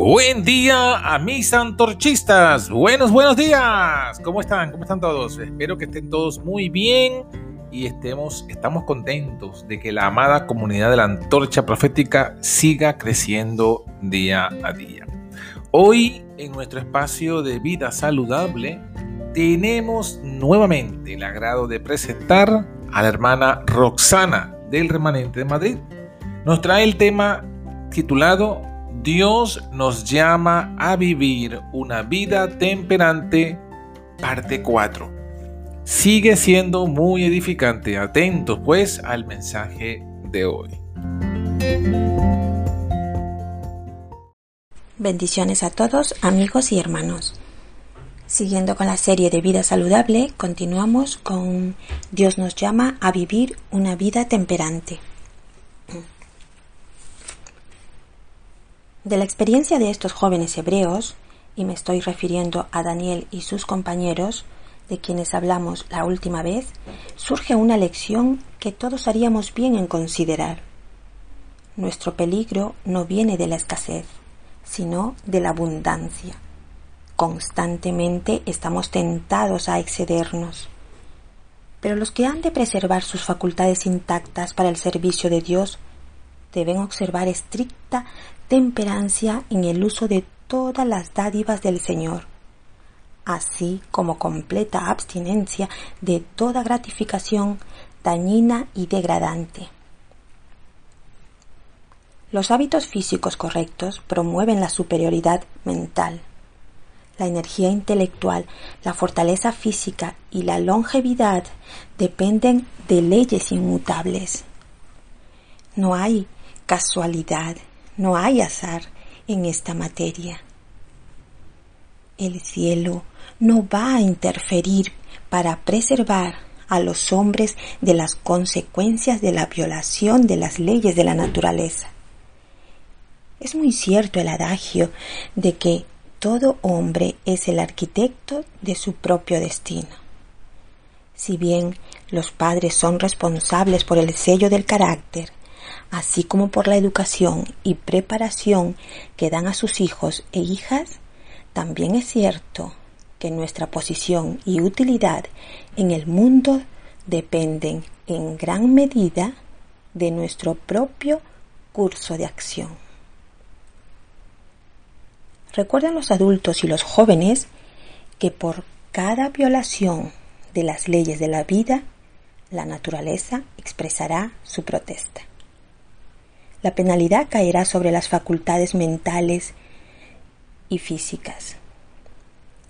Buen día a mis antorchistas. Buenos, buenos días. ¿Cómo están? ¿Cómo están todos? Espero que estén todos muy bien y estemos, estamos contentos de que la amada comunidad de la antorcha profética siga creciendo día a día. Hoy, en nuestro espacio de vida saludable, tenemos nuevamente el agrado de presentar a la hermana Roxana del Remanente de Madrid. Nos trae el tema titulado Dios nos llama a vivir una vida temperante, parte 4. Sigue siendo muy edificante. Atentos pues al mensaje de hoy. Bendiciones a todos, amigos y hermanos. Siguiendo con la serie de vida saludable, continuamos con Dios nos llama a vivir una vida temperante. De la experiencia de estos jóvenes hebreos, y me estoy refiriendo a Daniel y sus compañeros, de quienes hablamos la última vez, surge una lección que todos haríamos bien en considerar. Nuestro peligro no viene de la escasez, sino de la abundancia. Constantemente estamos tentados a excedernos. Pero los que han de preservar sus facultades intactas para el servicio de Dios deben observar estricta temperancia en el uso de todas las dádivas del Señor, así como completa abstinencia de toda gratificación dañina y degradante. Los hábitos físicos correctos promueven la superioridad mental. La energía intelectual, la fortaleza física y la longevidad dependen de leyes inmutables. No hay casualidad, no hay azar en esta materia. El cielo no va a interferir para preservar a los hombres de las consecuencias de la violación de las leyes de la naturaleza. Es muy cierto el adagio de que todo hombre es el arquitecto de su propio destino. Si bien los padres son responsables por el sello del carácter, así como por la educación y preparación que dan a sus hijos e hijas, también es cierto que nuestra posición y utilidad en el mundo dependen en gran medida de nuestro propio curso de acción. Recuerdan los adultos y los jóvenes que por cada violación de las leyes de la vida, la naturaleza expresará su protesta la penalidad caerá sobre las facultades mentales y físicas.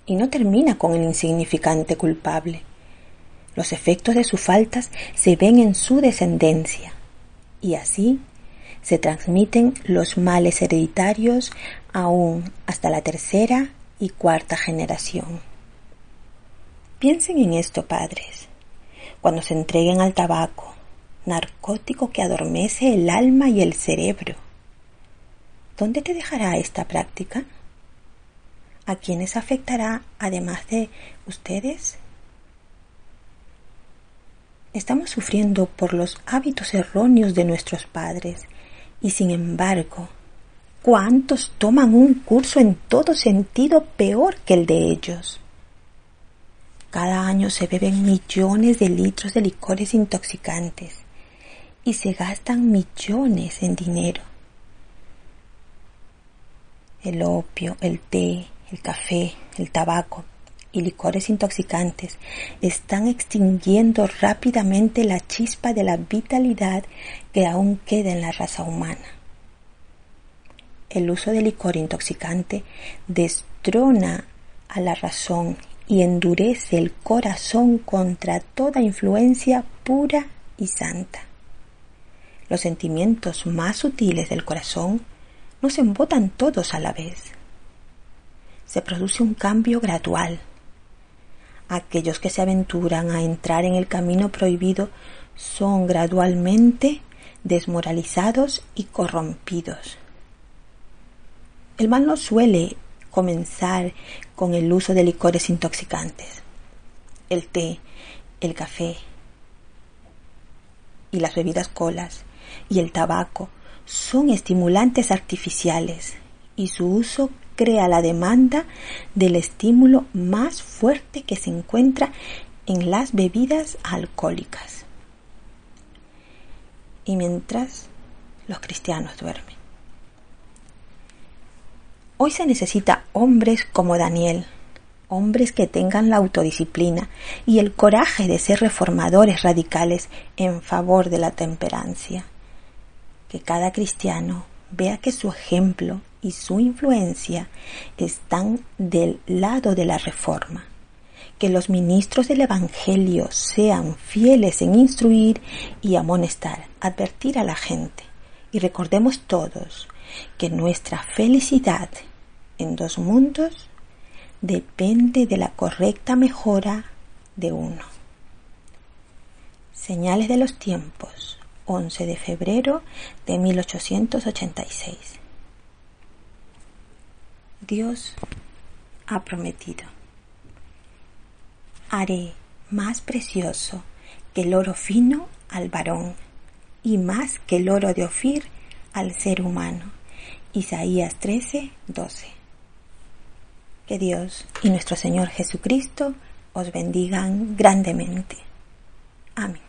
Y no termina con el insignificante culpable. Los efectos de sus faltas se ven en su descendencia y así se transmiten los males hereditarios aún hasta la tercera y cuarta generación. Piensen en esto, padres, cuando se entreguen al tabaco, narcótico que adormece el alma y el cerebro. ¿Dónde te dejará esta práctica? ¿A quiénes afectará además de ustedes? Estamos sufriendo por los hábitos erróneos de nuestros padres y sin embargo, ¿cuántos toman un curso en todo sentido peor que el de ellos? Cada año se beben millones de litros de licores intoxicantes y se gastan millones en dinero. El opio, el té, el café, el tabaco y licores intoxicantes están extinguiendo rápidamente la chispa de la vitalidad que aún queda en la raza humana. El uso de licor intoxicante destrona a la razón y endurece el corazón contra toda influencia pura y santa. Los sentimientos más sutiles del corazón no se embotan todos a la vez. Se produce un cambio gradual. Aquellos que se aventuran a entrar en el camino prohibido son gradualmente desmoralizados y corrompidos. El mal no suele comenzar con el uso de licores intoxicantes. El té, el café y las bebidas colas y el tabaco son estimulantes artificiales y su uso crea la demanda del estímulo más fuerte que se encuentra en las bebidas alcohólicas. Y mientras los cristianos duermen. Hoy se necesita hombres como Daniel, hombres que tengan la autodisciplina y el coraje de ser reformadores radicales en favor de la temperancia. Que cada cristiano vea que su ejemplo y su influencia están del lado de la reforma. Que los ministros del Evangelio sean fieles en instruir y amonestar, advertir a la gente. Y recordemos todos que nuestra felicidad en dos mundos depende de la correcta mejora de uno. Señales de los tiempos, 11 de febrero de 1886. Dios ha prometido. Haré más precioso que el oro fino al varón y más que el oro de Ofir al ser humano. Isaías 13, 12. Que Dios y nuestro Señor Jesucristo os bendigan grandemente. Amén.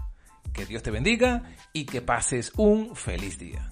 Que Dios te bendiga y que pases un feliz día.